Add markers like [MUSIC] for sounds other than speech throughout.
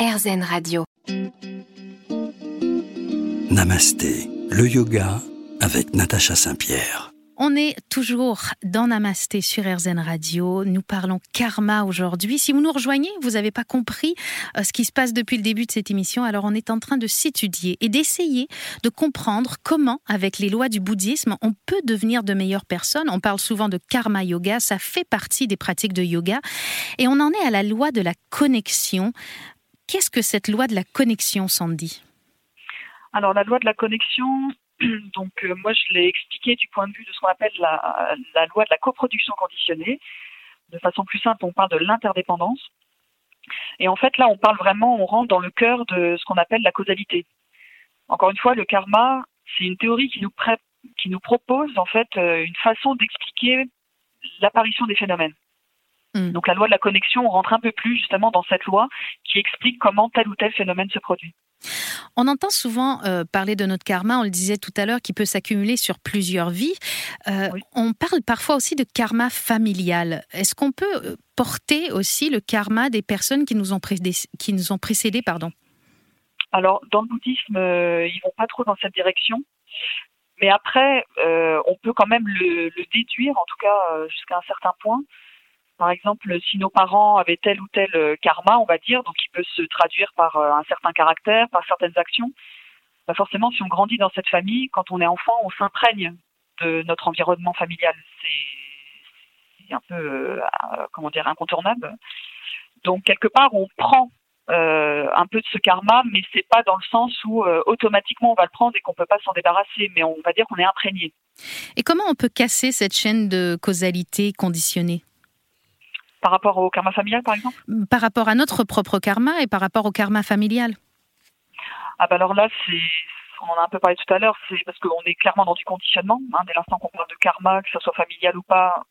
RZN Radio. Namasté, le yoga avec Natacha Saint-Pierre. On est toujours dans Namasté sur RZN Radio. Nous parlons karma aujourd'hui. Si vous nous rejoignez, vous n'avez pas compris euh, ce qui se passe depuis le début de cette émission. Alors on est en train de s'étudier et d'essayer de comprendre comment, avec les lois du bouddhisme, on peut devenir de meilleures personnes. On parle souvent de karma yoga. Ça fait partie des pratiques de yoga. Et on en est à la loi de la connexion. Qu'est-ce que cette loi de la connexion, Sandy? Alors la loi de la connexion, [CLEARS THROAT] Donc euh, moi je l'ai expliqué du point de vue de ce qu'on appelle la, loi de la coproduction conditionnée. De façon plus simple, on parle de l'interdépendance. Et en fait là on parle vraiment, on rentre dans le cœur de ce qu'on appelle la causalité. Encore une fois, le karma, c'est une théorie qui nous, qui nous propose en fait euh, une façon d'expliquer l'apparition des phénomènes. Hmm. Donc la loi de la connexion, on rentre un peu plus justement dans cette loi qui explique comment tel ou tel phénomène se produit. On entend souvent euh, parler de notre karma, on le disait tout à l'heure, qui peut s'accumuler sur plusieurs vies. Euh, on parle parfois aussi de karma familial. Est-ce qu'on peut euh, porter aussi le karma des personnes qui nous ont, qui nous ont précédés pardon? Alors, dans le bouddhisme, ils vont pas trop dans cette direction. Mais après, on peut quand même le, le déduire, en tout cas jusqu'à un certain point. Par exemple, si nos parents avaient tel ou tel euh, karma, on va dire, donc il peut se traduire par euh, un certain caractère, par certaines actions. Bah forcément, si on grandit dans cette famille, quand on est enfant, on s'imprègne de notre environnement familial. C'est un peu, euh, comment dire, incontournable. Donc quelque part, on prend un peu de ce karma, mais c'est pas dans le sens où automatiquement on va le prendre et qu'on peut pas s'en débarrasser, mais on va dire qu'on est imprégné. Et comment on peut casser cette chaîne de causalité conditionnée? Par rapport au karma familial, par exemple Par rapport à notre propre karma et par rapport au karma familial. Ah ben alors là, c'est, on en a un peu parlé tout à l'heure, c'est parce qu'on est clairement dans du conditionnement. Hein, dès l'instant qu'on parle de karma, que ce soit familial ou pas,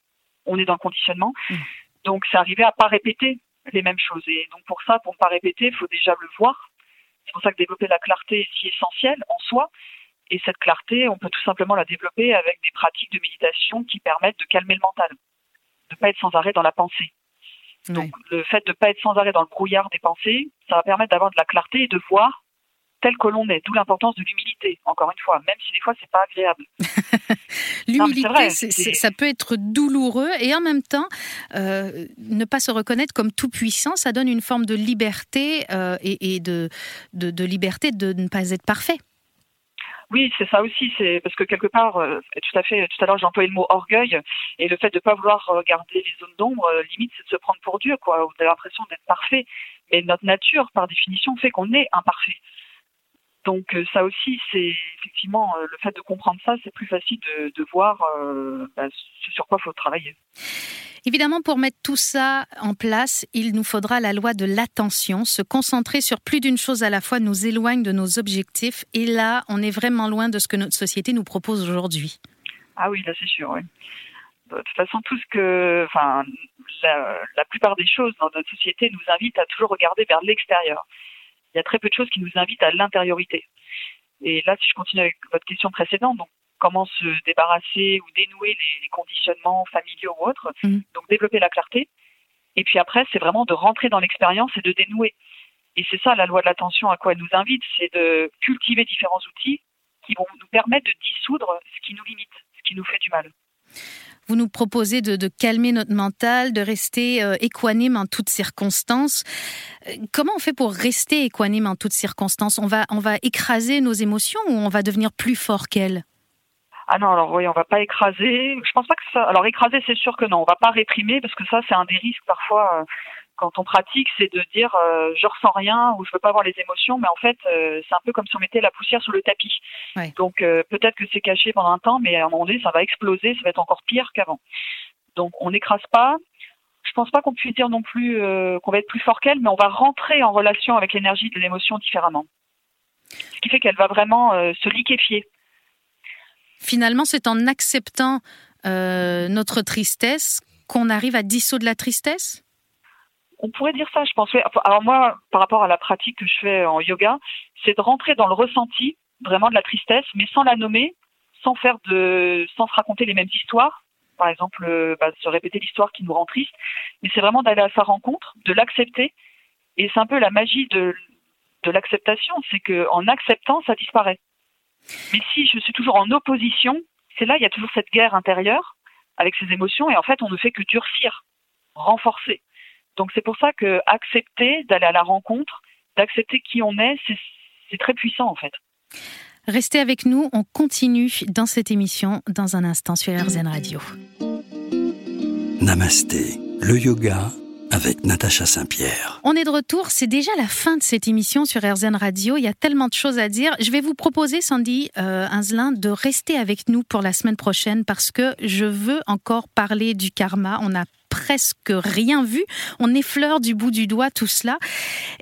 on est dans le conditionnement. Mm. Donc c'est arrivé à pas répéter les mêmes choses. Et donc pour ça, pour ne pas répéter, il faut déjà le voir. C'est pour ça que développer la clarté est si essentiel en soi. Et cette clarté, on peut tout simplement la développer avec des pratiques de méditation qui permettent de calmer le mental, de ne pas être sans arrêt dans la pensée. Donc le fait de ne pas être sans arrêt dans le brouillard des pensées, ça va permettre d'avoir de la clarté et de voir tel que l'on est, d'où l'importance de l'humilité, encore une fois, même si des fois c'est pas agréable. [LAUGHS] l'humilité, ça peut être douloureux et en même temps, euh, ne pas se reconnaître comme tout puissant, ça donne une forme de liberté euh, et, de, de, liberté de ne pas être parfait. Oui, c'est ça aussi. C'est parce que quelque part, euh, tout à fait. Tout à l'heure, j'ai employé le mot orgueil et le fait de ne pas vouloir regarder les zones d'ombre, euh, limite, c'est de se prendre pour Dieu, quoi. Vous avez l'impression d'être parfait, mais notre nature, par définition, fait qu'on est imparfait. Donc euh, ça aussi, c'est effectivement le fait de comprendre ça, c'est plus facile de, de voir bah, ce sur quoi il faut travailler. Évidemment, pour mettre tout ça en place, il nous faudra la loi de l'attention. Se concentrer sur plus d'une chose à la fois nous éloigne de nos objectifs. Et là, on est vraiment loin de ce que notre société nous propose aujourd'hui. Ah oui, là c'est sûr, oui. De toute façon, tout ce que, enfin, la, plupart des choses dans notre société nous invitent à toujours regarder vers l'extérieur. Il y a très peu de choses qui nous invitent à l'intériorité. Et là, si je continue avec votre question précédente, donc comment se débarrasser ou dénouer les, conditionnements familiaux ou autres. Mhm. Donc développer la clarté. Et puis après, c'est vraiment de rentrer dans l'expérience et de dénouer. Et c'est ça la loi de l'attention à quoi elle nous invite, c'est de cultiver différents outils qui vont nous permettre de dissoudre ce qui nous limite, ce qui nous fait du mal. Vous nous proposez de, calmer notre mental, de rester euh, équanime en toutes circonstances. Euh, comment on fait pour rester équanime en toutes circonstances? On va, on va écraser nos émotions ou on va devenir plus fort qu'elles? Ah non, alors oui, on va pas écraser. Je pense pas que ça. Alors écraser, c'est sûr que non. On va pas réprimer parce que ça, c'est un des risques parfois euh, quand on pratique, c'est de dire euh, je ressens rien ou je veux pas avoir les émotions, mais en fait, euh, c'est un peu comme si on mettait la poussière sous le tapis. Donc peut-être que c'est caché pendant un temps, mais à un moment donné, ça va exploser, ça va être encore pire qu'avant. Donc on n'écrase pas. Je pense pas qu'on puisse dire non plus qu'on va être plus fort qu'elle, mais on va rentrer en relation avec l'énergie de l'émotion différemment. Ce qui fait qu'elle va vraiment se liquéfier. Finalement, c'est en acceptant euh, notre tristesse qu'on arrive à dissoudre la tristesse? On pourrait dire ça, je pense. Alors moi, par rapport à la pratique que je fais en yoga, c'est de rentrer dans le ressenti vraiment de la tristesse, mais sans la nommer, sans faire de, sans se raconter les mêmes histoires. Par exemple, euh, bah, se répéter l'histoire qui nous rend triste, mais c'est vraiment d'aller à sa rencontre, de l'accepter Et c'est un peu la magie de, l'acceptation, c'est que en acceptant, ça disparaît. Mais si je suis toujours en opposition, c'est là il y a toujours cette guerre intérieure avec ces émotions et en fait on ne fait que durcir, renforcer. Donc c'est pour ça que accepter d'aller à la rencontre, d'accepter qui on est, c'est très puissant en fait. Restez avec nous, on continue dans cette émission dans un instant sur RZN Radio. Namasté, le yoga avec Natacha Saint-Pierre. On est de retour, c'est déjà la fin de cette émission sur RZN Radio. Il y a tellement de choses à dire. Je vais vous proposer, Sandy euh, de rester avec nous pour la semaine prochaine parce que je veux encore parler du karma. On n'a presque rien vu. On effleure du bout du doigt tout cela.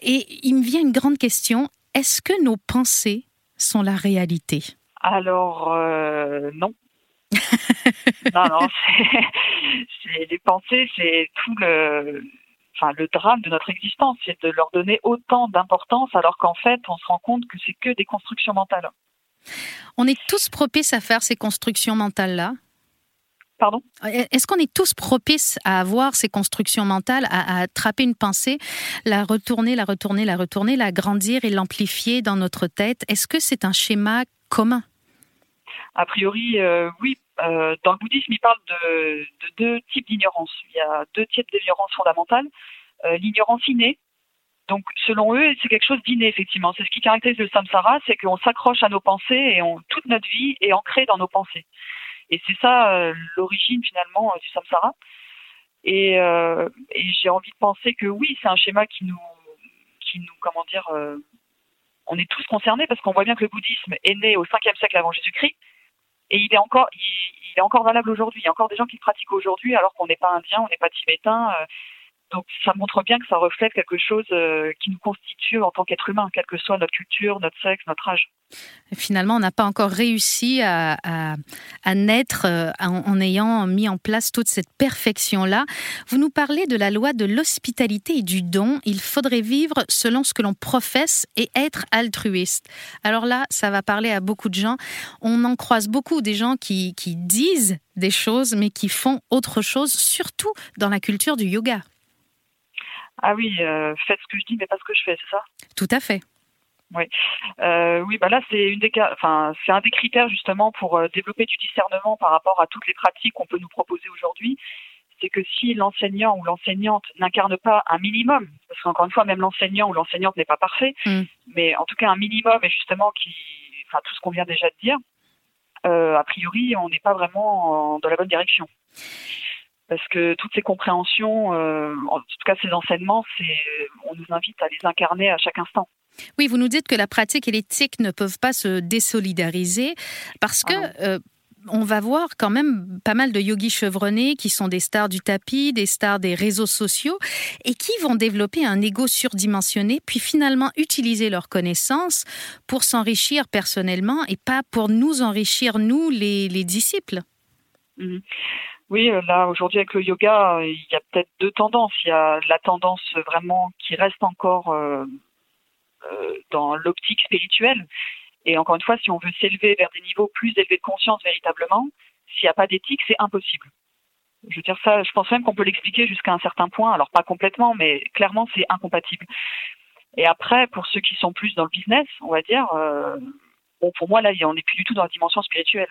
Et il me vient une grande question. Est-ce que nos pensées sont la réalité? Alors, euh, non. [LAUGHS] non, non, c'est les pensées, c'est tout le, enfin, le drame de notre existence, c'est de leur donner autant d'importance alors qu'en fait, on se rend compte que c'est que des constructions mentales. On est tous propices à faire ces constructions mentales-là Pardon Est-ce qu'on est tous propices à avoir ces constructions mentales, à, attraper une pensée, la retourner, la retourner, la retourner, la grandir et l'amplifier dans notre tête? Est-ce que c'est un schéma commun? A priori, euh, oui. Euh, dans le bouddhisme, il parle de, deux types d'ignorance. Il y a deux types d'ignorance fondamentale. Euh, l'ignorance innée, donc, selon eux, c'est quelque chose d'inné, effectivement. C'est ce qui caractérise le samsara, c'est qu'on s'accroche à nos pensées et on, toute notre vie est ancrée dans nos pensées. Et c'est ça euh, l'origine finalement euh, du samsara. Et, euh, et j'ai envie de penser que oui, c'est un schéma qui nous, qui nous, comment dire, on est tous concernés parce qu'on voit bien que le bouddhisme est né au 5e siècle avant Jésus-Christ et il est encore, il, est encore valable aujourd'hui. Il y a encore des gens qui le pratiquent aujourd'hui alors qu'on n'est pas indien, on n'est pas tibétain. Donc ça montre bien que ça reflète quelque chose euh, qui nous constitue en tant qu'être humain, quelle que soit notre culture, notre sexe, notre âge. finalement, on n'a pas encore réussi à, naître euh, en, ayant mis en place toute cette perfection-là. Vous nous parlez de la loi de l'hospitalité et du don. Il faudrait vivre selon ce que l'on professe et être altruiste. Alors là, ça va parler à beaucoup de gens. On en croise beaucoup des gens qui disent des choses mais qui font autre chose, surtout dans la culture du yoga. Ah oui, euh, faites ce que je dis, mais pas ce que je fais, c'est ça? Tout à fait. Oui, euh, oui, bah là c'est une des enfin c'est un des critères justement pour euh, développer du discernement par rapport à toutes les pratiques qu'on peut nous proposer aujourd'hui. C'est que si l'enseignant ou l'enseignante n'incarne pas un minimum, parce qu'encore une fois même l'enseignant ou l'enseignante n'est pas parfait, mm. mais en tout cas un minimum et justement qui, enfin tout ce qu'on vient déjà de dire, a priori on n'est pas vraiment dans la bonne direction parce que toutes ces compréhensions, euh, en tout cas ces enseignements, on nous invite à les incarner à chaque instant. Oui, vous nous dites que la pratique et l'éthique ne peuvent pas se désolidariser parce que ah euh, on va voir quand même pas mal de yogis chevronnés qui sont des stars du tapis, des stars des réseaux sociaux et qui vont développer un ego surdimensionné puis finalement utiliser leurs connaissances pour s'enrichir personnellement et pas pour nous enrichir, nous, les, disciples. Mhm. Oui, euh, là aujourd'hui avec le yoga, il y a peut-être deux tendances. Il y a la tendance vraiment qui reste encore euh, euh, dans l'optique spirituelle. Et encore une fois, si on veut s'élever vers des niveaux plus élevés de conscience véritablement, s'il n'y a pas d'éthique, c'est impossible. Je veux dire ça, je pense même qu'on peut l'expliquer jusqu'à un certain point. Alors pas complètement, mais clairement c'est incompatible. Et après, pour ceux qui sont plus dans le business, on va dire, bon pour moi là, on n'est plus du tout dans la dimension spirituelle.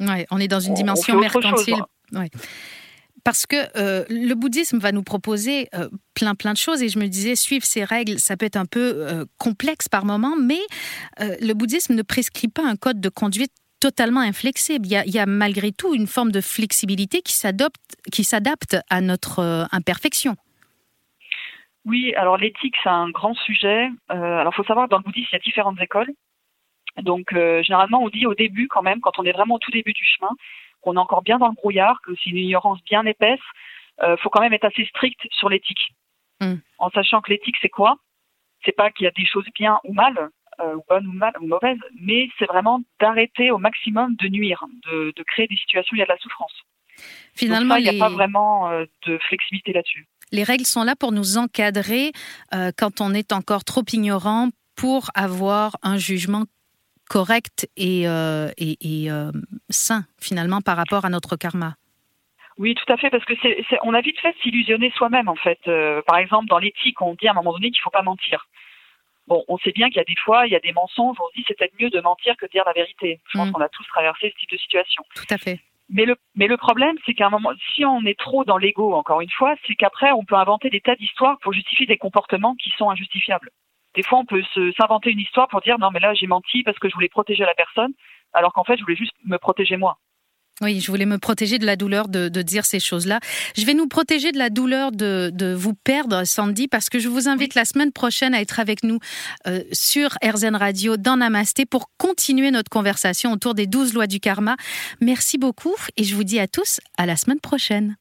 Ouais, on est dans une dimension mercantile. Parce que euh, le bouddhisme va nous proposer euh, plein plein de choses et je me disais suivre ces règles ça peut être un peu euh, complexe par moment mais le bouddhisme ne prescrit pas un code de conduite totalement inflexible. Il y a, malgré tout une forme de flexibilité qui s'adapte à notre imperfection. Oui, alors l'éthique c'est un grand sujet. alors il faut savoir que dans le bouddhisme il y a différentes écoles. Donc généralement on dit au début quand même quand on est vraiment au tout début du chemin qu'on est encore bien dans le brouillard, que c'est une ignorance bien épaisse, euh, faut quand même être assez strict sur l'éthique. Mm. En sachant que l'éthique, c'est quoi? C'est pas qu'il y a des choses bien ou mal, euh, ou bonnes ou, mal, ou mauvaises, mais c'est vraiment d'arrêter au maximum de nuire, de, créer des situations où il y a de la souffrance. Finalement, il n'y a pas vraiment euh, de flexibilité là-dessus. Les règles sont là pour nous encadrer quand on est encore trop ignorant pour avoir un jugement correct et, euh, et, euh, sain finalement par rapport à notre karma. Oui, tout à fait, parce que c'est, on a vite fait s'illusionner soi-même en fait. Euh, par exemple, dans l'éthique, on dit à un moment donné qu'il faut pas mentir. Bon, on sait bien qu'il y a des fois, il y a des mensonges, on se dit c'est peut-être mieux de mentir que de dire la vérité. Je pense mm. qu'on a tous traversé ce type de situation. Tout à fait. Mais le, mais le problème, c'est qu'à un moment, si on est trop dans l'ego, encore une fois, c'est qu'après, on peut inventer des tas d'histoires pour justifier des comportements qui sont injustifiables. Des fois, on peut s'inventer une histoire pour dire non, mais là, j'ai menti parce que je voulais protéger la personne, alors qu'en fait, je voulais juste me protéger moi. Oui, je voulais me protéger de la douleur de, dire ces choses-là. Je vais nous protéger de la douleur de, vous perdre, Sandy, parce que je vous invite la semaine prochaine à être avec nous euh, sur RZN Radio dans Namasté pour continuer notre conversation autour des douze lois du karma. Merci beaucoup et je vous dis à tous à la semaine prochaine.